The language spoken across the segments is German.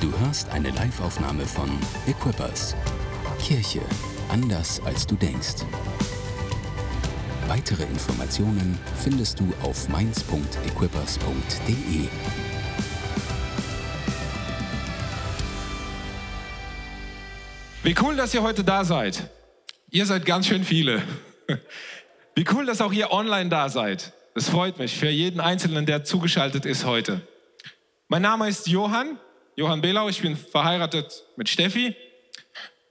Du hörst eine Liveaufnahme von Equippers. Kirche anders als du denkst. Weitere Informationen findest du auf mainz.equippers.de. Wie cool, dass ihr heute da seid. Ihr seid ganz schön viele. Wie cool, dass auch ihr online da seid. Das freut mich für jeden Einzelnen, der zugeschaltet ist heute. Mein Name ist Johann, Johann Belau. Ich bin verheiratet mit Steffi.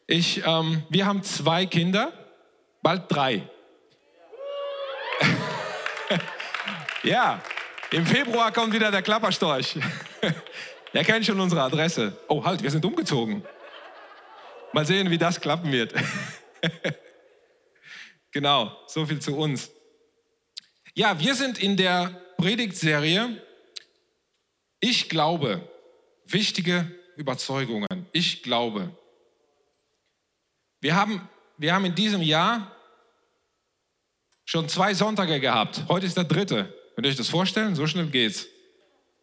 Ich, ähm, wir haben zwei Kinder, bald drei. ja, im Februar kommt wieder der Klapperstorch. Der kennt schon unsere Adresse. Oh, halt, wir sind umgezogen. Mal sehen, wie das klappen wird. genau, so viel zu uns. Ja, wir sind in der Predigtserie Ich glaube, wichtige Überzeugungen. Ich glaube. Wir haben, wir haben in diesem Jahr schon zwei Sonntage gehabt. Heute ist der dritte. Könnt ihr euch das vorstellen? So schnell geht's.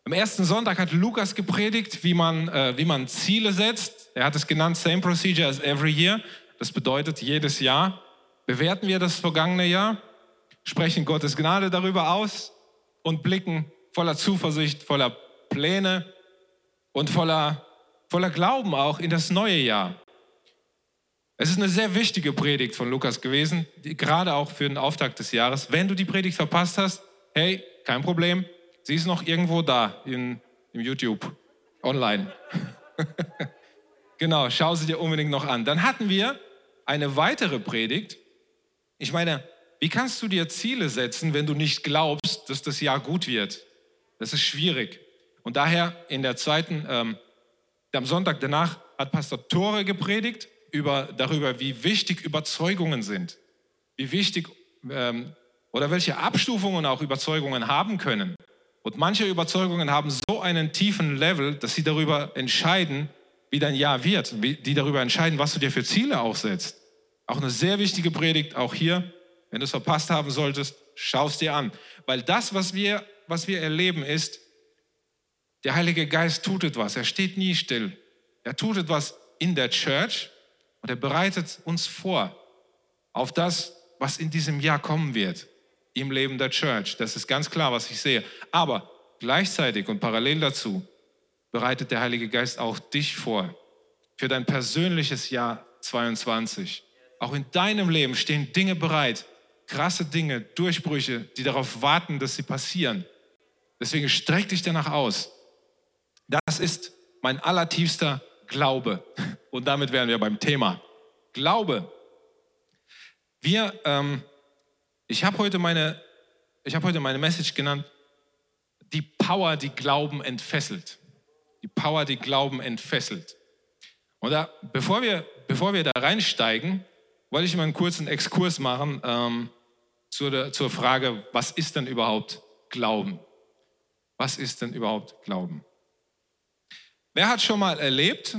Am ersten Sonntag hat Lukas gepredigt, wie man, äh, wie man Ziele setzt. Er hat es genannt, same procedure as every year. Das bedeutet, jedes Jahr bewerten wir das vergangene Jahr sprechen Gottes Gnade darüber aus und blicken voller Zuversicht, voller Pläne und voller, voller Glauben auch in das neue Jahr. Es ist eine sehr wichtige Predigt von Lukas gewesen, gerade auch für den Auftakt des Jahres. Wenn du die Predigt verpasst hast, hey, kein Problem, sie ist noch irgendwo da in, im YouTube, online. genau, schau sie dir unbedingt noch an. Dann hatten wir eine weitere Predigt. Ich meine, wie kannst du dir Ziele setzen, wenn du nicht glaubst, dass das Jahr gut wird? Das ist schwierig. Und daher in der zweiten, ähm, am Sonntag danach hat Pastor Tore gepredigt über, darüber, wie wichtig Überzeugungen sind. Wie wichtig ähm, oder welche Abstufungen auch Überzeugungen haben können. Und manche Überzeugungen haben so einen tiefen Level, dass sie darüber entscheiden, wie dein Jahr wird, wie, die darüber entscheiden, was du dir für Ziele aufsetzt. Auch eine sehr wichtige Predigt, auch hier wenn du es verpasst haben solltest, schau es dir an. Weil das, was wir, was wir erleben, ist, der Heilige Geist tut etwas. Er steht nie still. Er tut etwas in der Church und er bereitet uns vor auf das, was in diesem Jahr kommen wird im Leben der Church. Das ist ganz klar, was ich sehe. Aber gleichzeitig und parallel dazu bereitet der Heilige Geist auch dich vor für dein persönliches Jahr 22. Auch in deinem Leben stehen Dinge bereit, krasse Dinge, Durchbrüche, die darauf warten, dass sie passieren. Deswegen streck dich danach aus. Das ist mein allertiefster Glaube. Und damit wären wir beim Thema. Glaube. Wir, ähm, ich habe heute meine, ich habe heute meine Message genannt, die Power, die Glauben entfesselt. Die Power, die Glauben entfesselt. Und da, bevor wir, bevor wir da reinsteigen, wollte ich mal einen kurzen Exkurs machen ähm, zur, zur Frage, was ist denn überhaupt Glauben? Was ist denn überhaupt Glauben? Wer hat schon mal erlebt,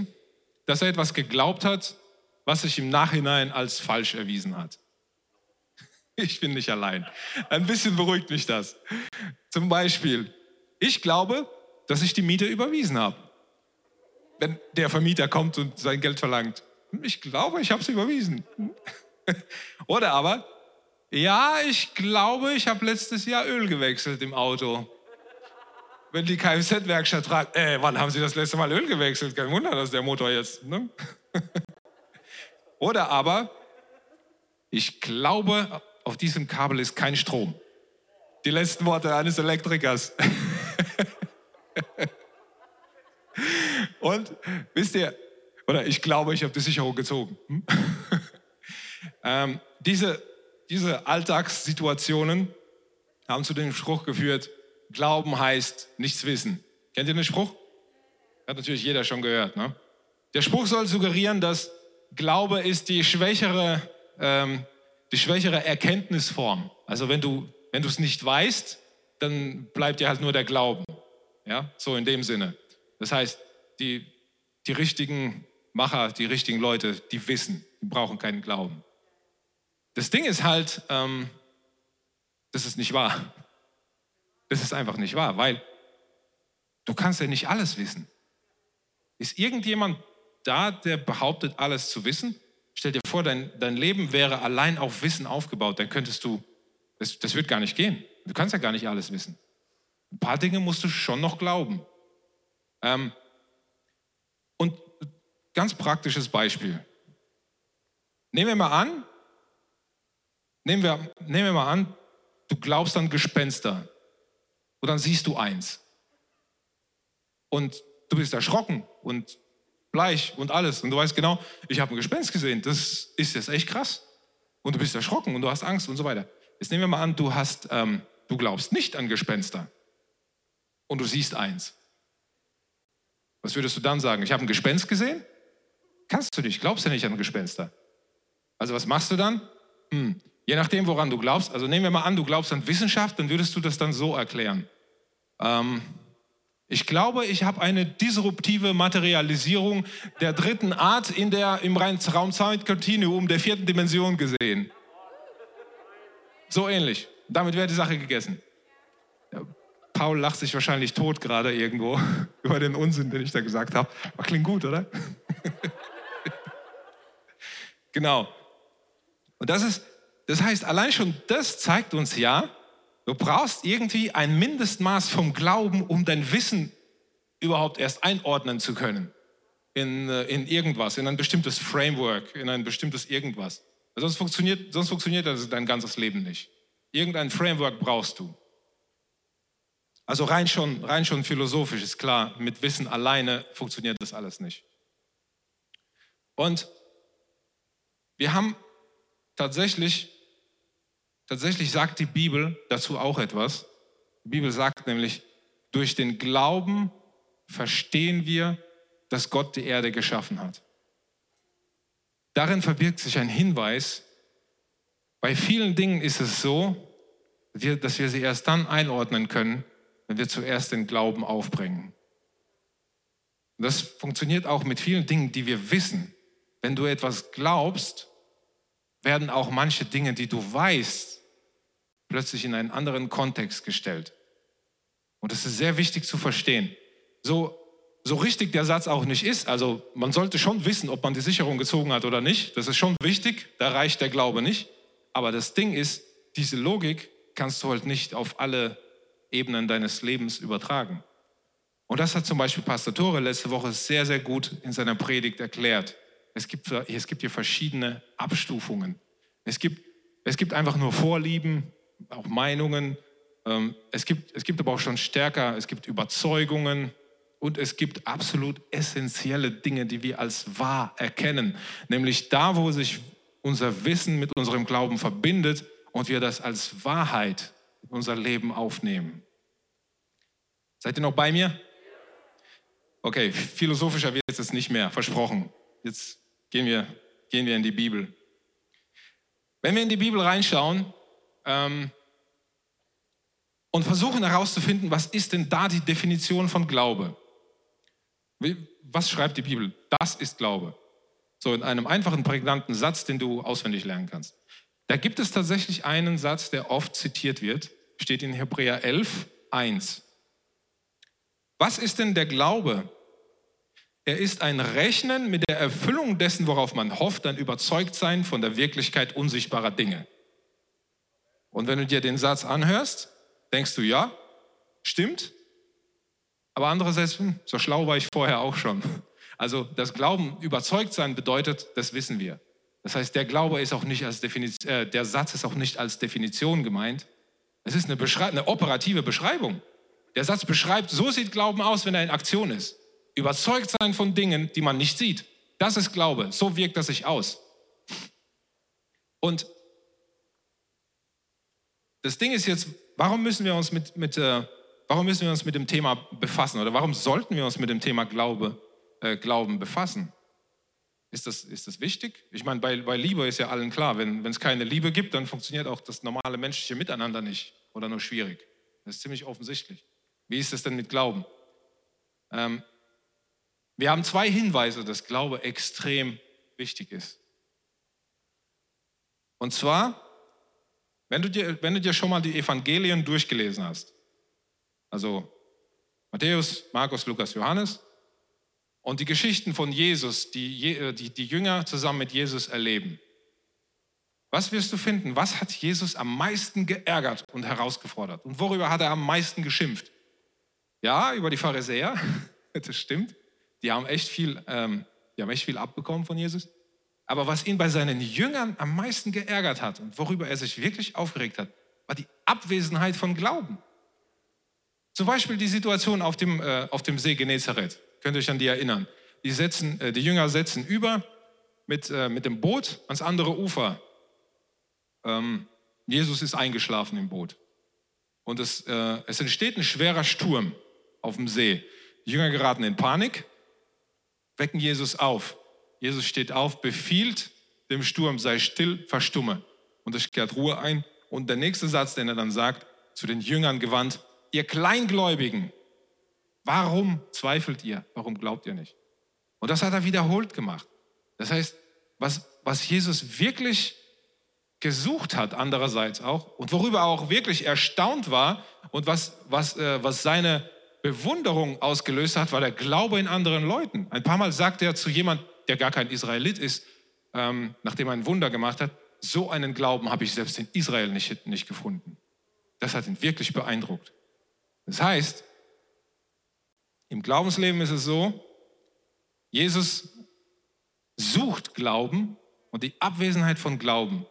dass er etwas geglaubt hat, was sich im Nachhinein als falsch erwiesen hat? Ich bin nicht allein. Ein bisschen beruhigt mich das. Zum Beispiel, ich glaube, dass ich die Miete überwiesen habe. Wenn der Vermieter kommt und sein Geld verlangt. Ich glaube, ich habe es überwiesen. Oder aber, ja, ich glaube, ich habe letztes Jahr Öl gewechselt im Auto. Wenn die Kfz-Werkstatt fragt, äh, wann haben Sie das letzte Mal Öl gewechselt? Kein Wunder, dass der Motor jetzt. Ne? Oder aber, ich glaube, auf diesem Kabel ist kein Strom. Die letzten Worte eines Elektrikers. Und wisst ihr, oder ich glaube, ich habe die Sicherung gezogen. Hm? ähm, diese, diese Alltagssituationen haben zu dem Spruch geführt, Glauben heißt nichts wissen. Kennt ihr den Spruch? Hat natürlich jeder schon gehört. Ne? Der Spruch soll suggerieren, dass Glaube ist die schwächere, ähm, die schwächere Erkenntnisform. Also wenn du wenn du es nicht weißt, dann bleibt dir halt nur der Glauben. Ja, so in dem Sinne. Das heißt, die, die richtigen Macher, die richtigen Leute, die wissen, die brauchen keinen Glauben. Das Ding ist halt, ähm, das ist nicht wahr. Das ist einfach nicht wahr, weil du kannst ja nicht alles wissen. Ist irgendjemand da, der behauptet, alles zu wissen? Stell dir vor, dein, dein Leben wäre allein auf Wissen aufgebaut. Dann könntest du, das, das wird gar nicht gehen. Du kannst ja gar nicht alles wissen. Ein paar Dinge musst du schon noch glauben. Ähm, und ganz praktisches Beispiel. Nehmen wir mal an, nehmen wir, nehmen wir mal an, du glaubst an Gespenster. Und dann siehst du eins. Und du bist erschrocken und bleich und alles. Und du weißt genau, ich habe ein Gespenst gesehen. Das ist jetzt echt krass. Und du bist erschrocken und du hast Angst und so weiter. Jetzt nehmen wir mal an, du hast, ähm, du glaubst nicht an Gespenster. Und du siehst eins. Was würdest du dann sagen? Ich habe ein Gespenst gesehen? Kannst du nicht, glaubst ja nicht an Gespenster. Also was machst du dann? Hm. Je nachdem, woran du glaubst. Also nehmen wir mal an, du glaubst an Wissenschaft, dann würdest du das dann so erklären. Ähm, ich glaube, ich habe eine disruptive Materialisierung der dritten Art in der, im Raumzeitkontinuum der vierten Dimension gesehen. So ähnlich. Damit wäre die Sache gegessen. Paul lacht sich wahrscheinlich tot gerade irgendwo über den Unsinn, den ich da gesagt habe. Klingt gut, oder? genau. Und das ist, das heißt, allein schon das zeigt uns ja, Du brauchst irgendwie ein Mindestmaß vom Glauben, um dein Wissen überhaupt erst einordnen zu können in, äh, in irgendwas, in ein bestimmtes Framework, in ein bestimmtes irgendwas. Sonst funktioniert, sonst funktioniert das dein ganzes Leben nicht. Irgendein Framework brauchst du. Also rein schon, rein schon philosophisch ist klar, mit Wissen alleine funktioniert das alles nicht. Und wir haben tatsächlich Tatsächlich sagt die Bibel dazu auch etwas. Die Bibel sagt nämlich, durch den Glauben verstehen wir, dass Gott die Erde geschaffen hat. Darin verbirgt sich ein Hinweis. Bei vielen Dingen ist es so, dass wir sie erst dann einordnen können, wenn wir zuerst den Glauben aufbringen. das funktioniert auch mit vielen Dingen, die wir wissen. Wenn du etwas glaubst, werden auch manche Dinge, die du weißt, plötzlich in einen anderen Kontext gestellt. Und das ist sehr wichtig zu verstehen. So, so richtig der Satz auch nicht ist, also man sollte schon wissen, ob man die Sicherung gezogen hat oder nicht. Das ist schon wichtig, da reicht der Glaube nicht. Aber das Ding ist, diese Logik kannst du halt nicht auf alle Ebenen deines Lebens übertragen. Und das hat zum Beispiel Pastor Tore letzte Woche sehr, sehr gut in seiner Predigt erklärt. Es gibt, es gibt hier verschiedene Abstufungen. Es gibt, es gibt einfach nur Vorlieben, auch Meinungen. Ähm, es gibt, es gibt aber auch schon stärker, es gibt Überzeugungen und es gibt absolut essentielle Dinge, die wir als wahr erkennen. Nämlich da, wo sich unser Wissen mit unserem Glauben verbindet und wir das als Wahrheit in unser Leben aufnehmen. Seid ihr noch bei mir? Okay, philosophischer wird es nicht mehr, versprochen. Jetzt gehen wir, gehen wir in die Bibel. Wenn wir in die Bibel reinschauen ähm, und versuchen herauszufinden, was ist denn da die Definition von Glaube? Was schreibt die Bibel? Das ist Glaube. So in einem einfachen, prägnanten Satz, den du auswendig lernen kannst. Da gibt es tatsächlich einen Satz, der oft zitiert wird, steht in Hebräer 11, 1. Was ist denn der Glaube? Er ist ein Rechnen mit der Erfüllung dessen, worauf man hofft, ein Überzeugtsein von der Wirklichkeit unsichtbarer Dinge. Und wenn du dir den Satz anhörst, denkst du, ja, stimmt. Aber andererseits, hm, so schlau war ich vorher auch schon. Also das Glauben, überzeugt sein bedeutet, das wissen wir. Das heißt, der Glaube ist auch nicht als Definition, äh, der Satz ist auch nicht als Definition gemeint. Es ist eine, eine operative Beschreibung. Der Satz beschreibt, so sieht Glauben aus, wenn er in Aktion ist überzeugt sein von Dingen, die man nicht sieht. Das ist Glaube. So wirkt das sich aus. Und das Ding ist jetzt, warum müssen wir uns mit, mit, äh, warum müssen wir uns mit dem Thema befassen oder warum sollten wir uns mit dem Thema Glaube, äh, Glauben befassen? Ist das, ist das wichtig? Ich meine, bei, bei Liebe ist ja allen klar, wenn es keine Liebe gibt, dann funktioniert auch das normale menschliche Miteinander nicht oder nur schwierig. Das ist ziemlich offensichtlich. Wie ist es denn mit Glauben? Ähm, wir haben zwei Hinweise, dass Glaube extrem wichtig ist. Und zwar, wenn du dir, wenn du dir schon mal die Evangelien durchgelesen hast, also Matthäus, Markus, Lukas, Johannes, und die Geschichten von Jesus, die, äh, die die Jünger zusammen mit Jesus erleben, was wirst du finden? Was hat Jesus am meisten geärgert und herausgefordert? Und worüber hat er am meisten geschimpft? Ja, über die Pharisäer, das stimmt. Die haben echt viel, ähm, die haben echt viel abbekommen von Jesus. Aber was ihn bei seinen Jüngern am meisten geärgert hat und worüber er sich wirklich aufgeregt hat, war die Abwesenheit von Glauben. Zum Beispiel die Situation auf dem, äh, auf dem See Genezareth. Könnt ihr euch an die erinnern? Die, setzen, äh, die Jünger setzen über mit, äh, mit dem Boot ans andere Ufer. Ähm, Jesus ist eingeschlafen im Boot. Und es, äh, es entsteht ein schwerer Sturm auf dem See. Die Jünger geraten in Panik, wecken Jesus auf. Jesus steht auf, befiehlt dem Sturm, sei still, verstumme. Und es kehrt Ruhe ein. Und der nächste Satz, den er dann sagt, zu den Jüngern gewandt, ihr Kleingläubigen, warum zweifelt ihr? Warum glaubt ihr nicht? Und das hat er wiederholt gemacht. Das heißt, was, was Jesus wirklich gesucht hat, andererseits auch, und worüber er auch wirklich erstaunt war und was, was, äh, was seine Bewunderung ausgelöst hat, war der Glaube in anderen Leuten. Ein paar Mal sagte er zu jemand, der gar kein Israelit ist, ähm, nachdem er ein Wunder gemacht hat, so einen Glauben habe ich selbst in Israel nicht, nicht gefunden. Das hat ihn wirklich beeindruckt. Das heißt, im Glaubensleben ist es so, Jesus sucht Glauben und die Abwesenheit von Glauben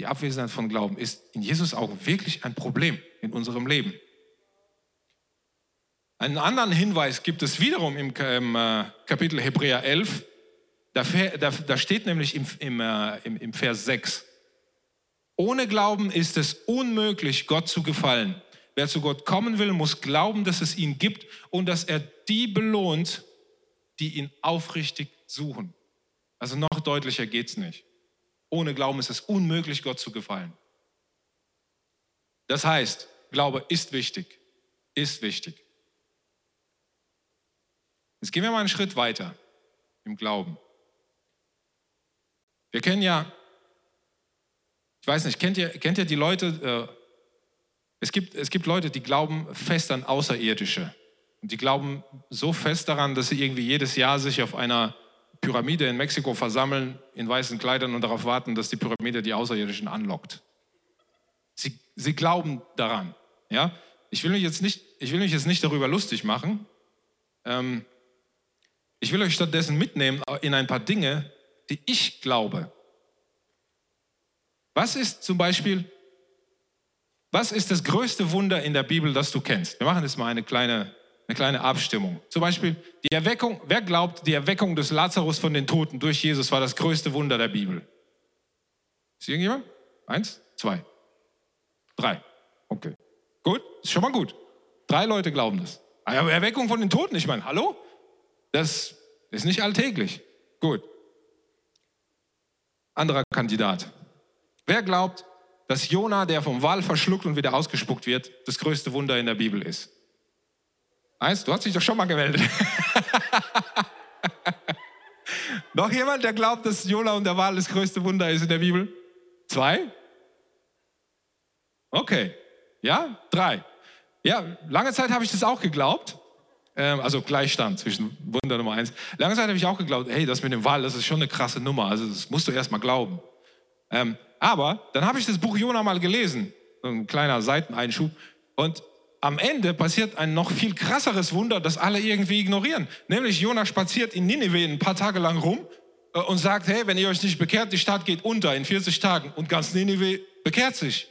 die Abwesenheit von Glauben ist in Jesus Augen wirklich ein Problem in unserem Leben. Einen anderen Hinweis gibt es wiederum im, äh, Kapitel Hebräer 11. Da, da, da steht nämlich im, im, äh, im, im Vers 6, ohne Glauben ist es unmöglich, Gott zu gefallen. Wer zu Gott kommen will, muss glauben, dass es ihn gibt und dass er die belohnt, die ihn aufrichtig suchen. Also noch deutlicher geht es nicht. Ohne Glauben ist es unmöglich, Gott zu gefallen. Das heißt, Glaube ist wichtig, ist wichtig. Jetzt gehen wir mal einen Schritt weiter im Glauben. Wir kennen ja, ich weiß nicht, kennt ihr, kennt ihr die Leute, äh, es, gibt, es gibt Leute, die glauben fest an Außerirdische. Und die glauben so fest daran, dass sie irgendwie jedes Jahr sich auf einer Pyramide in Mexiko versammeln in weißen Kleidern und darauf warten, dass die Pyramide die Außerirdischen anlockt. Sie, sie glauben daran. Ja? Ich, will mich jetzt nicht, ich will mich jetzt nicht darüber lustig machen. Ähm, ich will euch stattdessen mitnehmen in ein paar Dinge, die ich glaube. Was ist zum Beispiel, was ist das größte Wunder in der Bibel, das du kennst? Wir machen jetzt mal eine kleine eine kleine Abstimmung. Zum Beispiel die Erweckung, wer glaubt, die Erweckung des Lazarus von den Toten durch Jesus war das größte Wunder der Bibel? Ist irgendjemand? Eins, zwei, drei. Okay. Gut, ist schon mal gut. Drei Leute glauben das. Aber Erweckung von den Toten, ich meine, hallo? Das ist nicht alltäglich. Gut. Anderer Kandidat. Wer glaubt, dass Jona, der vom Wal verschluckt und wieder ausgespuckt wird, das größte Wunder in der Bibel ist? Eins, du hast dich doch schon mal gemeldet. Noch jemand, der glaubt, dass Jona und der Wal das größte Wunder ist in der Bibel? Zwei? Okay. Ja? Drei. Ja, lange Zeit habe ich das auch geglaubt. Ähm, also Gleichstand zwischen Wunder Nummer eins. Lange Zeit habe ich auch geglaubt, hey, das mit dem Wal, das ist schon eine krasse Nummer. Also das musst du erst mal glauben. Ähm, aber dann habe ich das Buch Jona mal gelesen. So ein kleiner Seiteneinschub. Und am Ende passiert ein noch viel krasseres Wunder, das alle irgendwie ignorieren. Nämlich Jonah spaziert in Nineveh ein paar Tage lang rum äh, und sagt, hey, wenn ihr euch nicht bekehrt, die Stadt geht unter in 40 Tagen und ganz Nineveh bekehrt sich.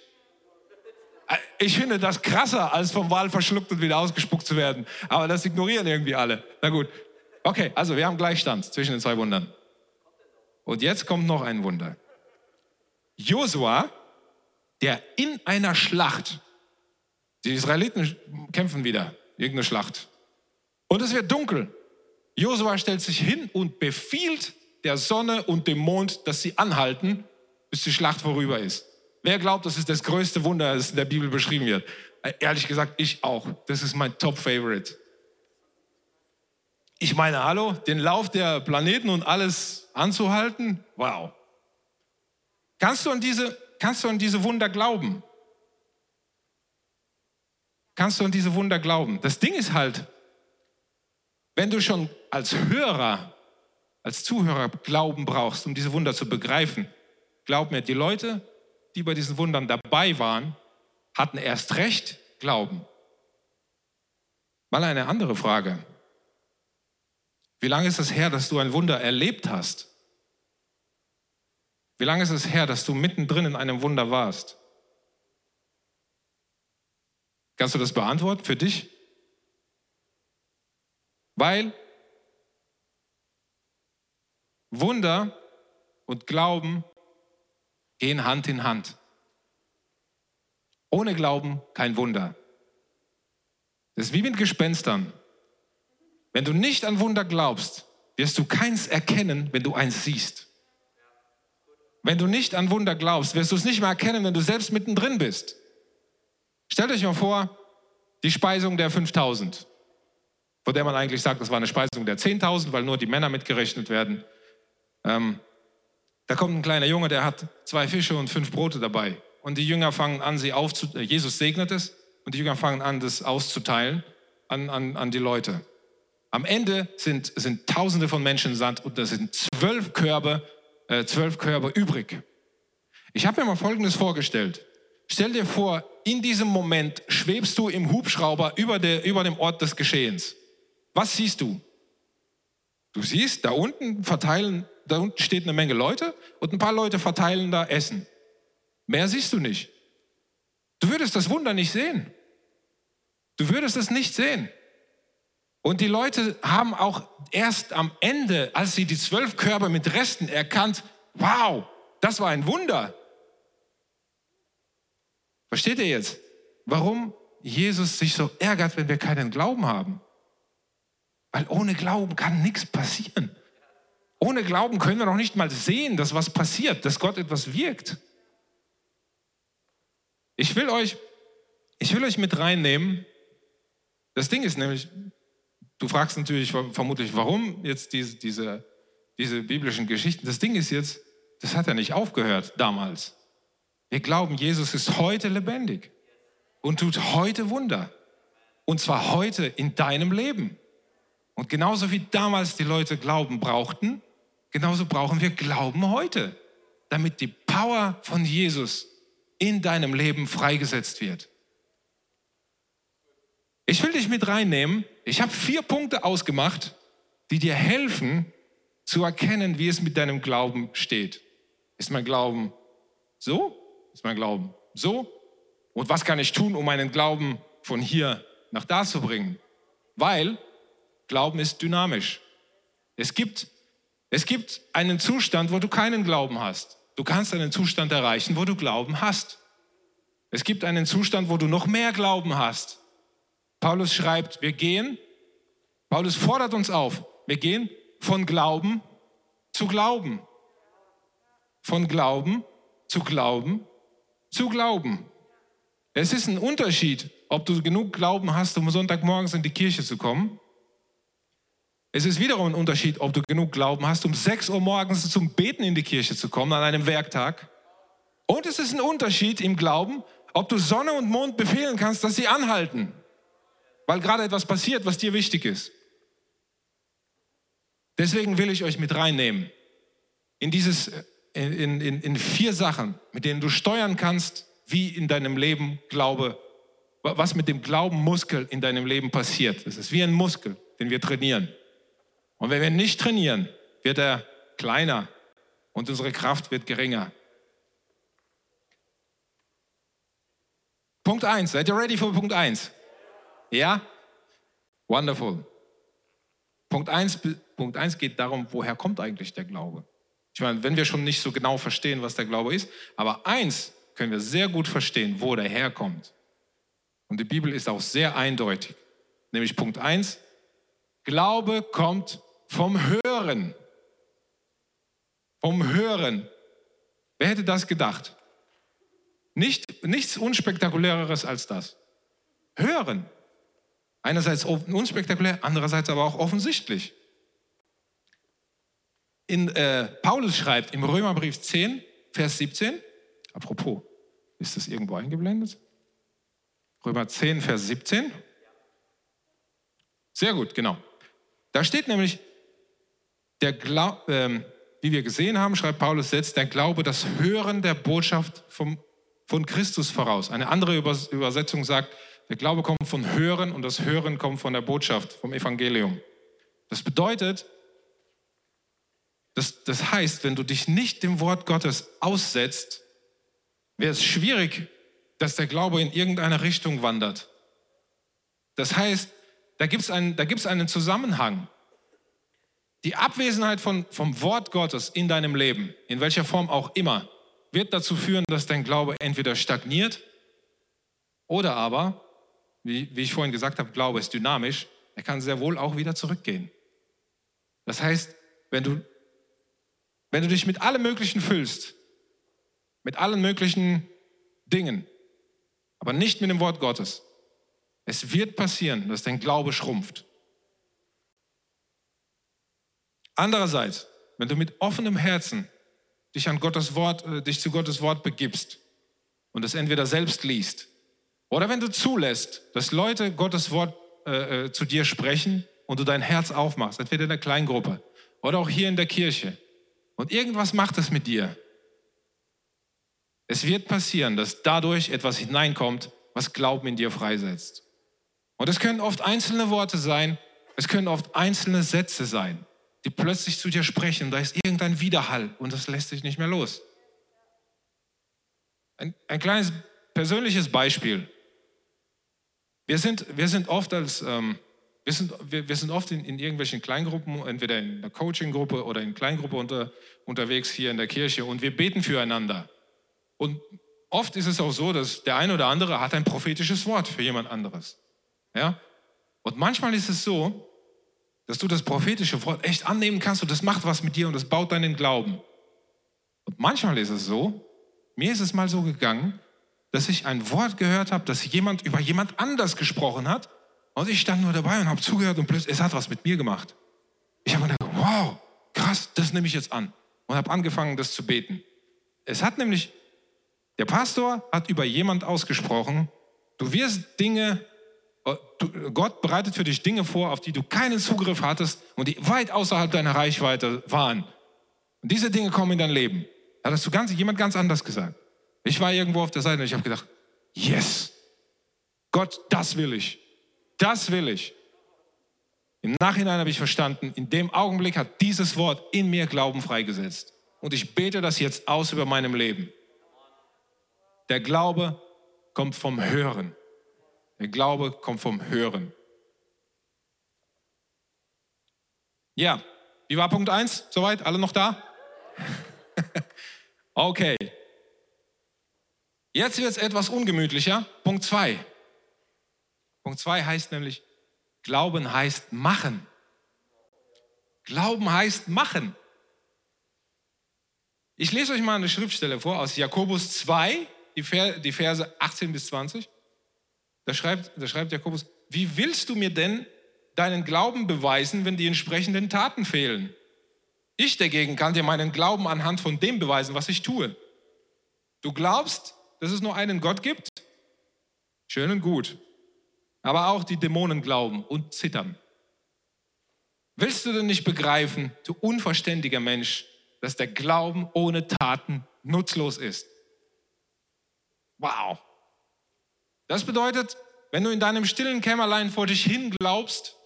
Äh, ich finde das krasser, als vom Wal verschluckt und wieder ausgespuckt zu werden. Aber das ignorieren irgendwie alle. Na gut. Okay, also wir haben Gleichstand zwischen den zwei Wundern. Und jetzt kommt noch ein Wunder. Josua, der in einer Schlacht die Israeliten kämpfen wieder, irgendeine Schlacht. Und es wird dunkel. Josua stellt sich hin und befiehlt der Sonne und dem Mond, dass sie anhalten, bis die Schlacht vorüber ist. Wer glaubt, das ist das größte Wunder, das in der Bibel beschrieben wird? Äh, ehrlich gesagt, ich auch. Das ist mein Top-Favorite. Ich meine, hallo, den Lauf der Planeten und alles anzuhalten? Wow. Kannst du an diese, kannst du an diese Wunder glauben? kannst du an diese Wunder glauben. Das Ding ist halt, wenn du schon als Hörer, als Zuhörer Glauben brauchst, um diese Wunder zu begreifen, glaub mir, die Leute, die bei diesen Wundern dabei waren, hatten erst recht Glauben. Mal eine andere Frage. Wie lange ist es her, dass du ein Wunder erlebt hast? Wie lange ist es her, dass du mittendrin in einem Wunder warst? Kannst du das beantworten für dich? Weil Wunder und Glauben gehen Hand in Hand. Ohne Glauben kein Wunder. Das ist wie mit Gespenstern. Wenn du nicht an Wunder glaubst, wirst du keins erkennen, wenn du eins siehst. Wenn du nicht an Wunder glaubst, wirst du es nicht mehr erkennen, wenn du selbst mittendrin bist. Stellt euch mal vor, die Speisung der 5000, von der man eigentlich sagt, das war eine Speisung der 10.000, weil nur die Männer mitgerechnet werden. Ähm, da kommt ein kleiner Junge, der hat zwei Fische und fünf Brote dabei. Und die Jünger fangen an, sie aufzuteilen. Äh, Jesus segnet es und die Jünger fangen an, das auszuteilen an, an, an die Leute. Am Ende sind, sind Tausende von Menschen satt und da sind zwölf Körbe, äh, zwölf Körbe übrig. Ich habe mir mal Folgendes vorgestellt. Stell dir vor, in diesem Moment schwebst du im Hubschrauber über, der, über dem Ort des Geschehens. Was siehst du? Du siehst, da unten verteilen, da unten steht eine Menge Leute und ein paar Leute verteilen da Essen. Mehr siehst du nicht. Du würdest das Wunder nicht sehen. Du würdest es nicht sehen. Und die Leute haben auch erst am Ende, als sie die zwölf Körbe mit Resten erkannt, wow, das war ein Wunder. Versteht ihr jetzt, warum Jesus sich so ärgert, wenn wir keinen Glauben haben? Weil ohne Glauben kann nichts passieren. Ohne Glauben können wir noch nicht mal sehen, dass was passiert, dass Gott etwas wirkt. Ich will euch, ich will euch mit reinnehmen. Das Ding ist nämlich, Du fragst natürlich vermutlich, warum jetzt diese, diese, diese biblischen Geschichten. Das Ding ist jetzt, das hat ja nicht aufgehört damals. Wir glauben, Jesus ist heute lebendig und tut heute Wunder. Und zwar heute in deinem Leben. Und genauso wie damals die Leute Glauben brauchten, genauso brauchen wir Glauben heute, damit die Power von Jesus in deinem Leben freigesetzt wird. Ich will dich mit reinnehmen ich habe vier Punkte ausgemacht, die dir helfen zu erkennen, wie es mit deinem Glauben steht. Ist mein Glauben so? Ist mein Glauben so? Und was kann ich tun, um meinen Glauben von hier nach da zu bringen? Weil Glauben ist dynamisch. Es gibt, es gibt einen Zustand, wo du keinen Glauben hast. Du kannst einen Zustand erreichen, wo du Glauben hast. Es gibt einen Zustand, wo du noch mehr Glauben hast. Paulus schreibt, wir gehen, Paulus fordert uns auf, wir gehen von Glauben zu Glauben. Von Glauben zu Glauben zu Glauben. Es ist ein Unterschied, ob du genug Glauben hast, um Sonntagmorgens in die Kirche zu kommen. Es ist wiederum ein Unterschied, ob du genug Glauben hast, um 6 Uhr morgens zum Beten in die Kirche zu kommen an einem Werktag. Und es ist ein Unterschied im Glauben, ob du Sonne und Mond befehlen kannst, dass sie anhalten weil gerade etwas passiert, was dir wichtig ist. Deswegen will ich euch mit reinnehmen in dieses, in, in, in vier Sachen, mit denen du steuern kannst, wie in deinem Leben Glaube, was mit dem Glaubenmuskel in deinem Leben passiert. Es ist wie ein Muskel, den wir trainieren. Und wenn wir nicht trainieren, wird er kleiner und unsere Kraft wird geringer. Punkt 1. Seid ihr ready für Punkt 1? Ja? Wonderful. Punkt 1 Punkt eins geht darum, woher kommt eigentlich der Glaube? Ich meine, wenn wir schon nicht so genau verstehen, was der Glaube ist, aber eins können wir sehr gut verstehen, wo der herkommt. Und die Bibel ist auch sehr eindeutig. Nämlich Punkt 1, Glaube kommt vom Hören. Vom Hören. Wer hätte das gedacht? Nicht, nichts unspektakuläreres als das. Hören. Einerseits unspektakulär, andererseits aber auch offensichtlich. In, äh, Paulus schreibt im Römerbrief 10, Vers 17, apropos, ist das irgendwo eingeblendet? Römer 10, Vers 17. Sehr gut, genau. Da steht nämlich, der Glau ähm, wie wir gesehen haben, schreibt Paulus, setzt der Glaube das Hören der Botschaft vom, von Christus voraus. Eine andere Übersetzung sagt, der Glaube kommt von Hören und das Hören kommt von der Botschaft, vom Evangelium. Das bedeutet, das, das heißt, wenn du dich nicht dem Wort Gottes aussetzt, wäre es schwierig, dass der Glaube in irgendeine Richtung wandert. Das heißt, da gibt es einen, einen Zusammenhang. Die Abwesenheit von, vom Wort Gottes in deinem Leben, in welcher Form auch immer, wird dazu führen, dass dein Glaube entweder stagniert oder aber, wie, wie ich vorhin gesagt habe, Glaube ist dynamisch, er kann sehr wohl auch wieder zurückgehen. Das heißt, wenn du, wenn du dich mit allem Möglichen füllst, mit allen möglichen Dingen, aber nicht mit dem Wort Gottes, es wird passieren, dass dein Glaube schrumpft. Andererseits, wenn du mit offenem Herzen dich an Gottes Wort, äh, dich zu Gottes Wort begibst und es entweder selbst liest oder wenn du zulässt, dass Leute Gottes Wort äh, äh, zu dir sprechen und du dein Herz aufmachst, entweder in der Kleingruppe oder auch hier in der Kirche und irgendwas macht es mit dir. Es wird passieren, dass dadurch etwas hineinkommt, was Glauben in dir freisetzt. Und es können oft einzelne Worte sein, es können oft einzelne Sätze sein die plötzlich zu dir sprechen. Da ist irgendein Widerhall und das lässt sich nicht mehr los. Ein, ein kleines persönliches Beispiel. Wir sind, wir sind oft als, ähm, wir sind, wir, wir sind oft in, in, irgendwelchen Kleingruppen, entweder in einer Coaching-Gruppe oder in Kleingruppe unter, unterwegs hier in der Kirche und wir beten füreinander. Und oft ist es auch so, dass der eine oder andere hat ein prophetisches Wort für jemand anderes. Ja? Und manchmal ist es so, dass du das prophetische Wort echt annehmen kannst und das macht was mit dir und das baut deinen Glauben. Und manchmal ist es so, mir ist es mal so gegangen, dass ich ein Wort gehört habe, dass jemand über jemand anders gesprochen hat und ich stand nur dabei und habe zugehört und plötzlich, es hat was mit mir gemacht. Ich habe gedacht, wow, krass, das nehme ich jetzt an und habe angefangen, das zu beten. Es hat nämlich, der Pastor hat über jemand ausgesprochen, du wirst Dinge Gott bereitet für dich Dinge vor, auf die du keinen Zugriff hattest und die weit außerhalb deiner Reichweite waren. Und diese Dinge kommen in dein Leben. Hat das zu ganz, jemand ganz anders gesagt. Ich war irgendwo auf der Seite und ich habe gedacht, yes, Gott, das will ich. Das will ich. Im Nachhinein habe ich verstanden, in dem Augenblick hat dieses Wort in mir Glauben freigesetzt. Und ich bete das jetzt aus über meinem Leben. Der Glaube kommt vom Hören. Der Glaube kommt vom Hören. Ja, wie war Punkt 1? Soweit? Alle noch da? okay. Jetzt wird es etwas ungemütlicher. Punkt 2. Punkt 2 heißt nämlich, Glauben heißt machen. Glauben heißt machen. Ich lese euch mal eine Schriftstelle vor aus Jakobus 2, die Verse 18 bis 20. Da schreibt, da schreibt Jakobus, wie willst du mir denn deinen Glauben beweisen, wenn die entsprechenden Taten fehlen? Ich dagegen kann dir meinen Glauben anhand von dem beweisen, was ich tue. Du glaubst, dass es nur einen Gott gibt? Schön und gut. Aber auch die Dämonen glauben und zittern. Willst du denn nicht begreifen, du unverständiger Mensch, dass der Glauben ohne Taten nutzlos ist? Wow. Das bedeutet, wenn du in deinem stillen Kämmerlein vor dich hin glaubst,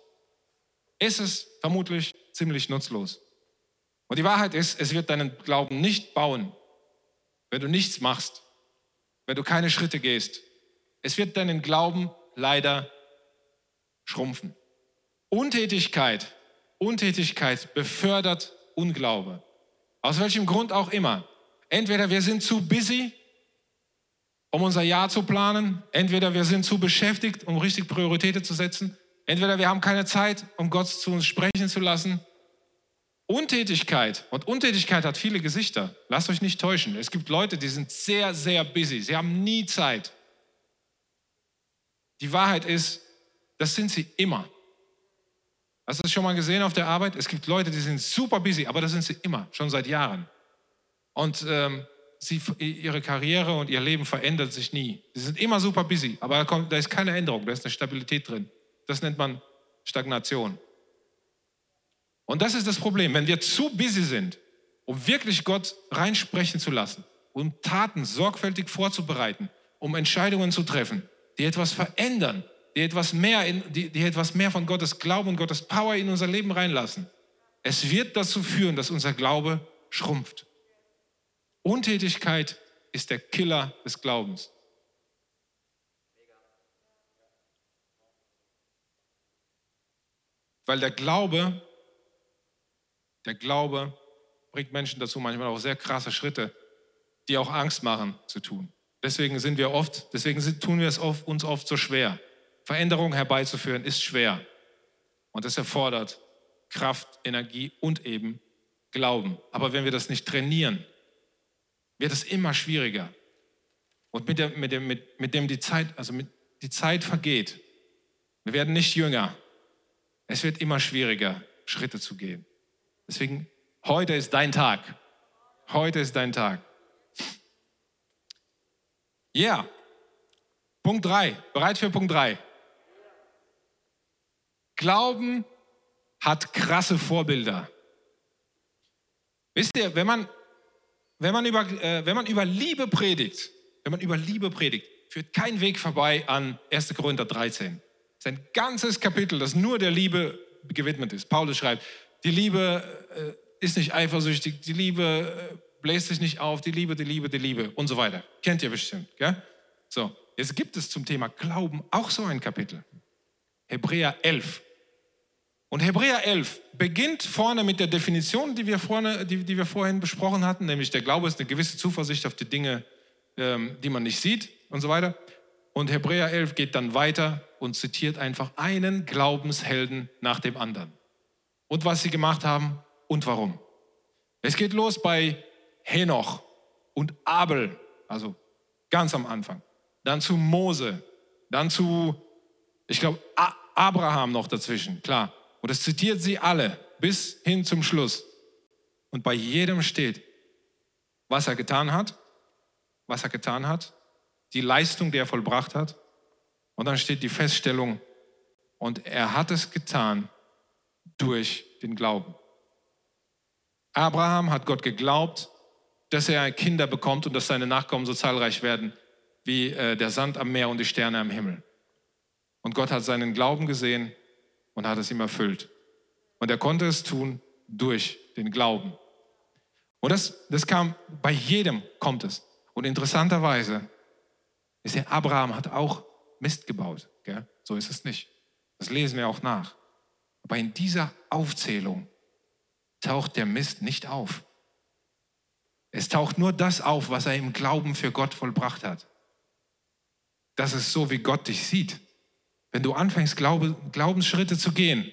ist es vermutlich ziemlich nutzlos. Und die Wahrheit ist, es wird deinen Glauben nicht bauen, wenn du nichts machst, wenn du keine Schritte gehst. Es wird deinen Glauben leider schrumpfen. Untätigkeit, Untätigkeit befördert Unglaube. Aus welchem Grund auch immer. Entweder wir sind zu busy um unser Jahr zu planen. Entweder wir sind zu beschäftigt, um richtig Prioritäten zu setzen. Entweder wir haben keine Zeit, um Gott zu uns sprechen zu lassen. Untätigkeit. Und Untätigkeit hat viele Gesichter. Lasst euch nicht täuschen. Es gibt Leute, die sind sehr, sehr busy. Sie haben nie Zeit. Die Wahrheit ist, das sind sie immer. Hast du das schon mal gesehen auf der Arbeit? Es gibt Leute, die sind super busy, aber das sind sie immer, schon seit Jahren. Und ähm, sie, ihre Karriere und ihr Leben verändert sich nie. Sie sind immer super busy, aber da, kommt, da ist keine Änderung, da ist eine Stabilität drin. Das nennt man Stagnation. Und das ist das Problem, wenn wir zu busy sind, um wirklich Gott reinsprechen zu lassen, um Taten sorgfältig vorzubereiten, um Entscheidungen zu treffen, die etwas verändern, die etwas mehr, in, die, die etwas mehr von Gottes Glauben und Gottes Power in unser Leben reinlassen. Es wird dazu führen, dass unser Glaube schrumpft. Untätigkeit ist der Killer des Glaubens. Weil der Glaube, der Glaube bringt Menschen dazu, manchmal auch sehr krasse Schritte, die auch Angst machen, zu tun. Deswegen sind wir oft, deswegen tun wir es oft, uns oft so schwer. Veränderungen herbeizuführen ist schwer. Und es erfordert Kraft, Energie und eben Glauben. Aber wenn wir das nicht trainieren, wird es immer schwieriger. Und mit, der, mit, dem, mit, mit dem die Zeit, also mit, die Zeit vergeht. Wir werden nicht jünger. Es wird immer schwieriger, Schritte zu gehen. Deswegen, heute ist dein Tag. Heute ist dein Tag. Ja. Yeah. Punkt 3. Bereit für Punkt 3? Glauben hat krasse Vorbilder. Wisst ihr, wenn man, wenn man, über, äh, wenn man über Liebe predigt, wenn man über Liebe predigt, führt kein Weg vorbei an 1. Korinther 13. Das ist ein ganzes Kapitel, das nur der Liebe gewidmet ist. Paulus schreibt, die Liebe äh, ist nicht eifersüchtig, die Liebe äh, bläst sich nicht auf, die Liebe, die Liebe, die Liebe und so weiter. Kennt ihr bestimmt, gell? So, jetzt gibt es zum Thema Glauben auch so ein Kapitel. Hebräer 11. Und Hebräer 11 beginnt vorne mit der Definition, die wir, vorne, die, die wir vorhin besprochen hatten, nämlich der Glaube ist eine gewisse Zuversicht auf die Dinge, ähm, die man nicht sieht und so weiter. Und Hebräer 11 geht dann weiter und zitiert einfach einen Glaubenshelden nach dem anderen. Und was sie gemacht haben und warum. Es geht los bei Henoch und Abel, also ganz am Anfang. Dann zu Mose, dann zu, ich glaube, Abraham noch dazwischen, klar. Und es zitiert sie alle bis hin zum Schluss. Und bei jedem steht, was er getan hat, was er getan hat, die Leistung, die er vollbracht hat. Und dann steht die Feststellung, und er hat es getan durch den Glauben. Abraham hat Gott geglaubt, dass er Kinder bekommt und dass seine Nachkommen so zahlreich werden wie äh, der Sand am Meer und die Sterne am Himmel. Und Gott hat seinen Glauben gesehen und hat es ihm erfüllt. Und er konnte es tun durch den Glauben. Und das, das kam, bei jedem kommt es. Und interessanterweise ist ja, Abraham hat auch Mist gebaut. Gell? So ist es nicht. Das lesen wir auch nach. Aber in dieser Aufzählung taucht der Mist nicht auf. Es taucht nur das auf, was er im Glauben für Gott vollbracht hat. Das ist so, wie Gott dich sieht. Wenn du anfängst, Glaube, Glaubensschritte zu gehen,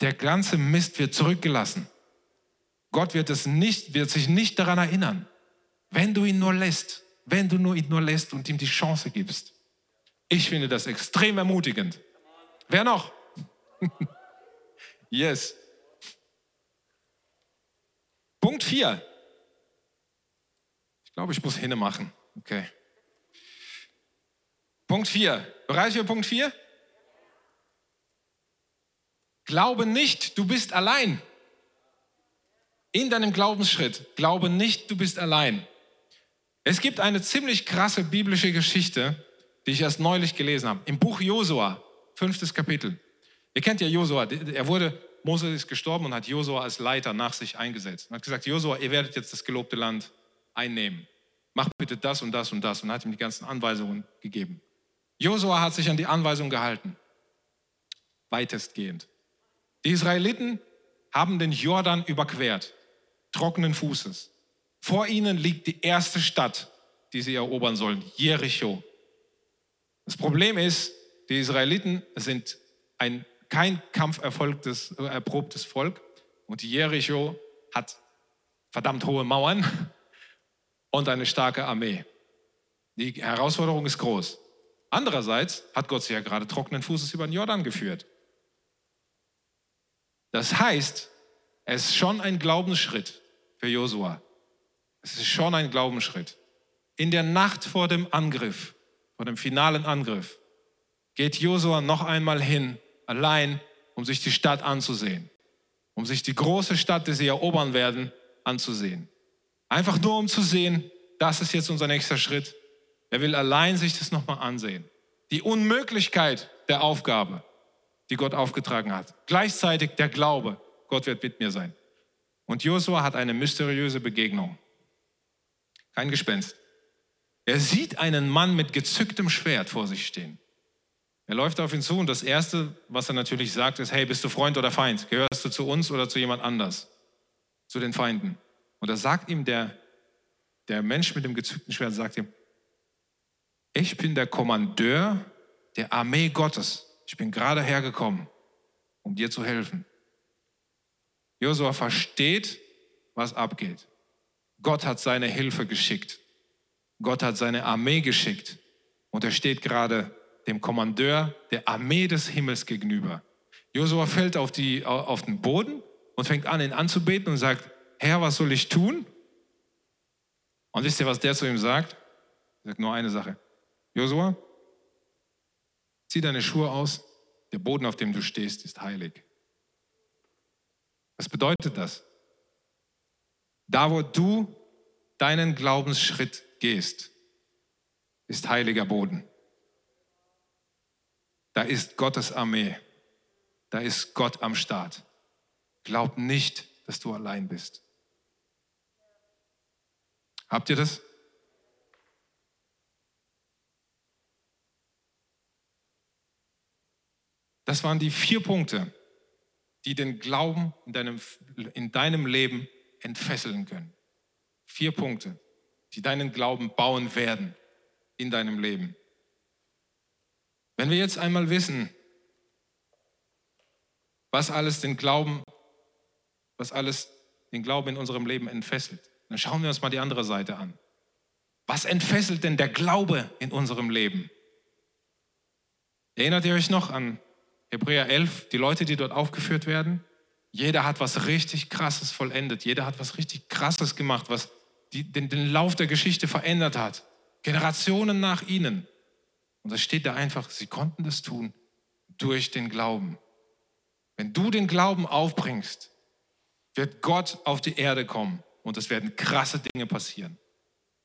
der ganze Mist wird zurückgelassen. Gott wird, es nicht, wird sich nicht daran erinnern, wenn du ihn nur lässt, wenn du nur ihn nur lässt und ihm die Chance gibst. Ich finde das extrem ermutigend. Wer noch? yes. Punkt 4. Ich glaube, ich muss hinne machen. Okay. Punkt 4. Bereit für Punkt 4? Glaube nicht, du bist allein. In deinem Glaubensschritt, glaube nicht, du bist allein. Es gibt eine ziemlich krasse biblische Geschichte, die ich erst neulich gelesen habe. Im Buch Josua, fünftes Kapitel. Ihr kennt ja Josua, er wurde, Mose ist gestorben und hat Josua als Leiter nach sich eingesetzt. Und hat gesagt, Josua, ihr werdet jetzt das gelobte Land einnehmen. Mach bitte das und das und das und hat ihm die ganzen Anweisungen gegeben. Josua hat sich an die Anweisung gehalten, weitestgehend. Die Israeliten haben den Jordan überquert, trockenen Fußes. Vor ihnen liegt die erste Stadt, die sie erobern sollen, Jericho. Das Problem ist, die Israeliten sind ein kein kampferfolgtes, äh, erprobtes Volk und Jericho hat verdammt hohe Mauern und eine starke Armee. Die Herausforderung ist groß. Andererseits hat Gott sie ja gerade trockenen Fußes über den Jordan geführt. Das heißt, es ist schon ein Glaubensschritt für Josua. Es ist schon ein Glaubensschritt. In der Nacht vor dem Angriff, vor dem finalen Angriff, geht Josua noch einmal hin, allein, um sich die Stadt anzusehen. um sich die große Stadt, die sie erobern werden, anzusehen. Einfach nur um zu sehen, das ist jetzt unser nächster Schritt. Er will allein sich das nochmal ansehen. Die Unmöglichkeit der Aufgabe, die Gott aufgetragen hat. Gleichzeitig der Glaube, Gott wird mit mir sein. Und Josua hat eine mysteriöse Begegnung. Kein Gespenst. Er sieht einen Mann mit gezücktem Schwert vor sich stehen. Er läuft auf ihn zu und das Erste, was er natürlich sagt, ist, hey, bist du Freund oder Feind? Gehörst du zu uns oder zu jemand anders? Zu den Feinden. Und da sagt ihm der, der Mensch mit dem gezückten Schwert, sagt ihm, ich bin der Kommandeur der Armee Gottes. Ich bin gerade hergekommen, um dir zu helfen. Josua versteht, was abgeht. Gott hat seine Hilfe geschickt. Gott hat seine Armee geschickt. Und er steht gerade dem Kommandeur der Armee des Himmels gegenüber. Josua fällt auf, die, auf den Boden und fängt an, ihn anzubeten und sagt, Herr, was soll ich tun? Und wisst ihr, was der zu ihm sagt? Er sagt nur eine Sache. Josua, zieh deine Schuhe aus. Der Boden, auf dem du stehst, ist heilig. Was bedeutet das? Da, wo du deinen Glaubensschritt gehst, ist heiliger Boden. Da ist Gottes Armee. Da ist Gott am Start. Glaub nicht, dass du allein bist. Habt ihr das? Das waren die vier Punkte, die den Glauben in deinem, in deinem Leben entfesseln können. Vier Punkte, die deinen Glauben bauen werden in deinem Leben. Wenn wir jetzt einmal wissen, was alles den Glauben, was alles den Glauben in unserem Leben entfesselt, dann schauen wir uns mal die andere Seite an. Was entfesselt denn der Glaube in unserem Leben? Erinnert ihr euch noch an Hebräer 11, die Leute, die dort aufgeführt werden? Jeder hat was richtig Krasses vollendet. Jeder hat was richtig Krasses gemacht, was die, den, den Lauf der Geschichte verändert hat. Generationen nach ihnen. Und da steht da einfach, sie konnten das tun durch den Glauben. Wenn du den Glauben aufbringst, wird Gott auf die Erde kommen und es werden krasse Dinge passieren.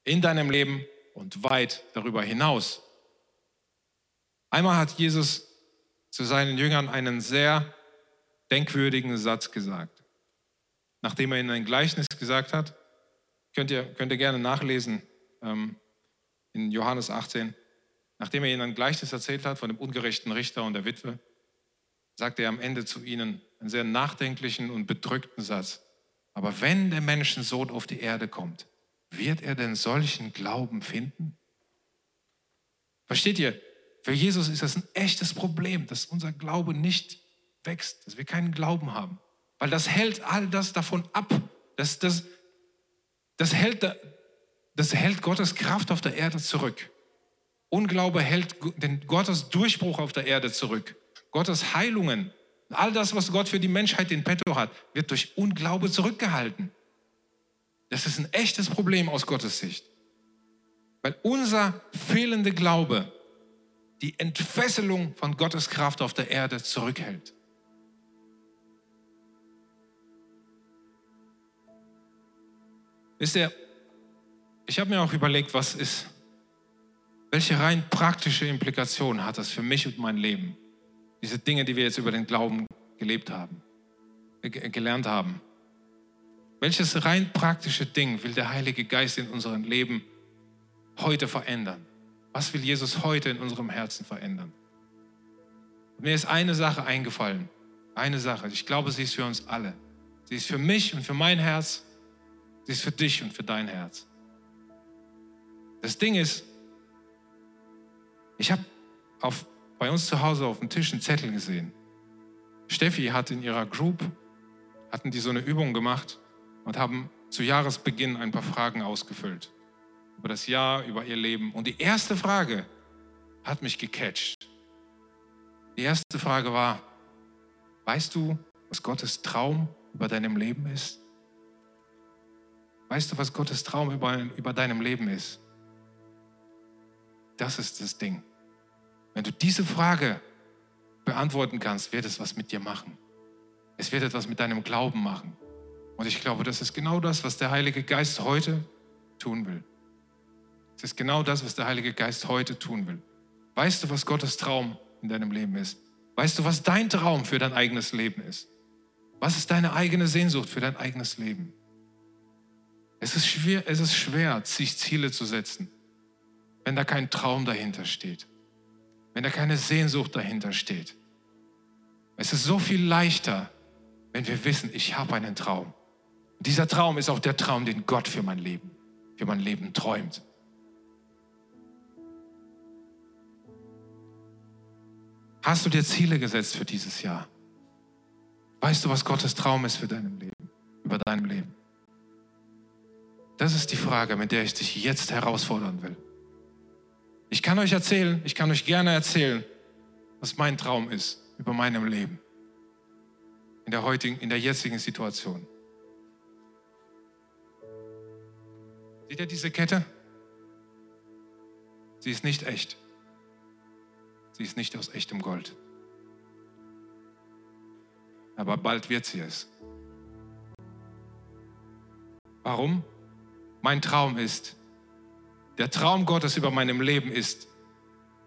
In deinem Leben und weit darüber hinaus. Einmal hat Jesus zu seinen Jüngern einen sehr denkwürdigen Satz gesagt. Nachdem er ihnen ein Gleichnis gesagt hat, könnt ihr, könnt ihr gerne nachlesen ähm, in Johannes 18. Nachdem er ihnen ein Gleichnis erzählt hat von dem ungerechten Richter und der Witwe, sagt er am Ende zu ihnen einen sehr nachdenklichen und bedrückten Satz. Aber wenn der Menschensohn auf die Erde kommt, wird er denn solchen Glauben finden? Versteht ihr? Für Jesus ist das ein echtes Problem, dass unser Glaube nicht wächst, dass wir keinen Glauben haben. Weil das hält all das davon ab. Das, das, das, hält, das hält Gottes Kraft auf der Erde zurück. Unglaube hält den Gottes Durchbruch auf der Erde zurück. Gottes Heilungen, all das, was Gott für die Menschheit in petto hat, wird durch Unglaube zurückgehalten. Das ist ein echtes Problem aus Gottes Sicht. Weil unser fehlender Glaube die Entfesselung von Gottes Kraft auf der Erde zurückhält. Wisst ihr, ich habe mir auch überlegt, was ist, welche rein praktische Implikation hat das für mich und mein Leben? Diese Dinge, die wir jetzt über den Glauben gelebt haben, gelernt haben. Welches rein praktische Ding will der Heilige Geist in unserem Leben heute verändern? Was will Jesus heute in unserem Herzen verändern? Mir ist eine Sache eingefallen. Eine Sache. Ich glaube, sie ist für uns alle. Sie ist für mich und für mein Herz. Sie ist für dich und für dein Herz. Das Ding ist, ich habe bei uns zu Hause auf dem Tisch einen Zettel gesehen. Steffi hat in ihrer Group, hatten die so eine Übung gemacht und haben zu Jahresbeginn ein paar Fragen ausgefüllt über das Jahr, über ihr Leben. Und die erste Frage hat mich gecatcht. Die erste Frage war, weißt du, was Gottes Traum über deinem Leben ist? Weißt du, was Gottes Traum über, über deinem Leben ist? Das ist das Ding. Wenn du diese Frage beantworten kannst, wird es was mit dir machen. Es wird etwas mit deinem Glauben machen. Und ich glaube, das ist genau das, was der Heilige Geist heute tun will. Es ist genau das, was der Heilige Geist heute tun will. Weißt du, was Gottes Traum in deinem Leben ist? Weißt du, was dein Traum für dein eigenes Leben ist? Was ist deine eigene Sehnsucht für dein eigenes Leben? Es ist schwer, es ist schwer sich Ziele zu setzen, wenn da kein Traum dahinter steht, wenn da keine Sehnsucht dahinter steht. Es ist so viel leichter, wenn wir wissen, ich habe einen Traum. Und dieser Traum ist auch der Traum, den Gott für mein Leben, für mein Leben träumt. Hast du dir Ziele gesetzt für dieses Jahr? Weißt du, was Gottes Traum ist für dein Leben, über deinem Leben? Das ist die Frage, mit der ich dich jetzt herausfordern will. Ich kann euch erzählen, ich kann euch gerne erzählen, was mein Traum ist über meinem Leben. In der heutigen, in der jetzigen Situation. Seht ihr diese Kette? Sie ist nicht echt. Sie ist nicht aus echtem Gold. Aber bald wird sie es. Warum? Mein Traum ist, der Traum Gottes über meinem Leben ist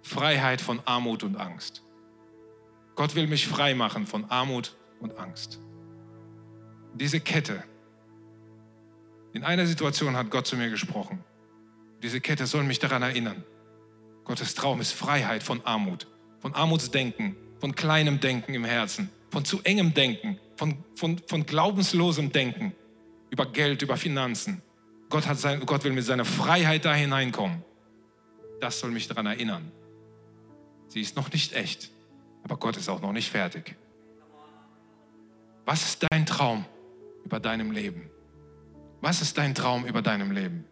Freiheit von Armut und Angst. Gott will mich frei machen von Armut und Angst. Diese Kette, in einer Situation hat Gott zu mir gesprochen. Diese Kette soll mich daran erinnern. Gottes Traum ist Freiheit von Armut, von Armutsdenken, von kleinem Denken im Herzen, von zu engem Denken, von, von, von glaubenslosem Denken über Geld, über Finanzen. Gott, hat sein, Gott will mit seiner Freiheit da hineinkommen. Das soll mich daran erinnern. Sie ist noch nicht echt, aber Gott ist auch noch nicht fertig. Was ist dein Traum über deinem Leben? Was ist dein Traum über deinem Leben?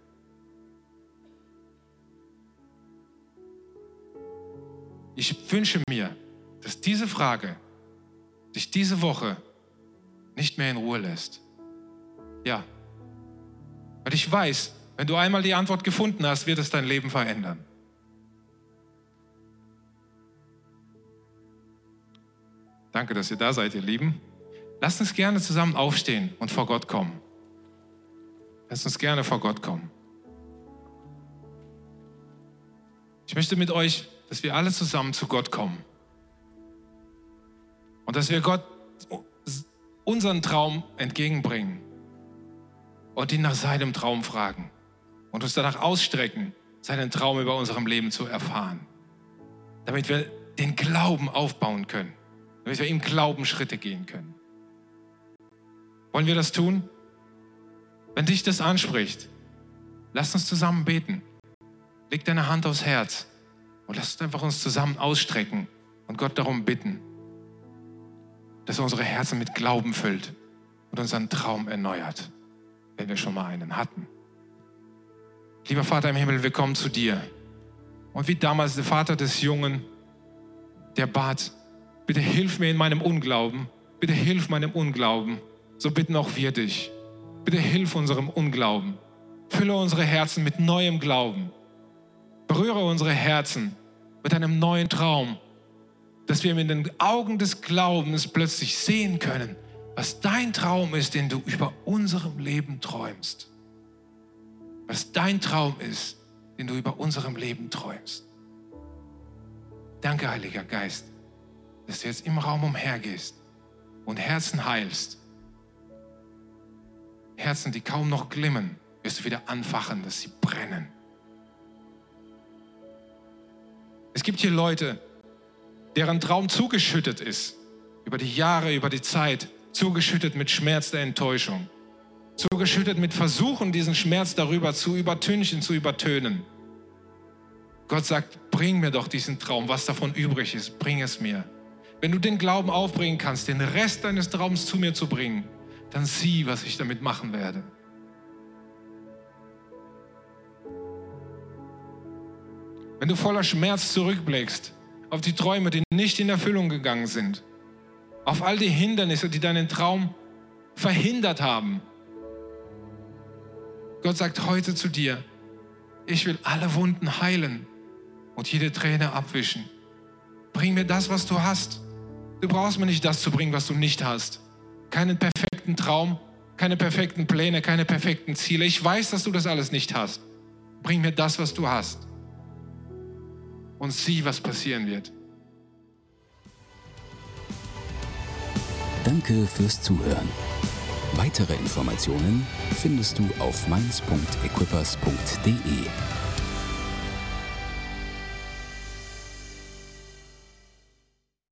Ich wünsche mir, dass diese Frage dich diese Woche nicht mehr in Ruhe lässt. Ja, weil ich weiß, wenn du einmal die Antwort gefunden hast, wird es dein Leben verändern. Danke, dass ihr da seid, ihr Lieben. Lasst uns gerne zusammen aufstehen und vor Gott kommen. Lasst uns gerne vor Gott kommen. Ich möchte mit euch, dass wir alle zusammen zu Gott kommen. Und dass wir Gott unseren Traum entgegenbringen und ihn nach seinem Traum fragen und uns danach ausstrecken, seinen Traum über unserem Leben zu erfahren. Damit wir den Glauben aufbauen können, damit wir im Glauben Schritte gehen können. Wollen wir das tun? Wenn dich das anspricht, lass uns zusammen beten. Leg deine Hand aufs Herz und lass uns einfach uns zusammen ausstrecken und Gott darum bitten, dass er unsere Herzen mit Glauben füllt und unseren Traum erneuert wenn wir schon mal einen hatten. Lieber Vater im Himmel, wir kommen zu dir. Und wie damals der Vater des Jungen, der bat, bitte hilf mir in meinem Unglauben, bitte hilf meinem Unglauben, so bitten auch wir dich. Bitte hilf unserem Unglauben. Fülle unsere Herzen mit neuem Glauben. Berühre unsere Herzen mit einem neuen Traum, dass wir mit den Augen des Glaubens plötzlich sehen können, was dein Traum ist, den du über unserem Leben träumst. Was dein Traum ist, den du über unserem Leben träumst. Danke, Heiliger Geist, dass du jetzt im Raum umhergehst und Herzen heilst. Herzen, die kaum noch glimmen, wirst du wieder anfachen, dass sie brennen. Es gibt hier Leute, deren Traum zugeschüttet ist über die Jahre, über die Zeit zugeschüttet mit Schmerz der Enttäuschung, zugeschüttet mit Versuchen, diesen Schmerz darüber zu übertünchen, zu übertönen. Gott sagt, bring mir doch diesen Traum, was davon übrig ist, bring es mir. Wenn du den Glauben aufbringen kannst, den Rest deines Traums zu mir zu bringen, dann sieh, was ich damit machen werde. Wenn du voller Schmerz zurückblickst auf die Träume, die nicht in Erfüllung gegangen sind, auf all die Hindernisse, die deinen Traum verhindert haben. Gott sagt heute zu dir, ich will alle Wunden heilen und jede Träne abwischen. Bring mir das, was du hast. Du brauchst mir nicht das zu bringen, was du nicht hast. keinen perfekten Traum, keine perfekten Pläne, keine perfekten Ziele. Ich weiß, dass du das alles nicht hast. Bring mir das, was du hast. Und sieh, was passieren wird. Danke fürs Zuhören. Weitere Informationen findest du auf mainz.equippers.de.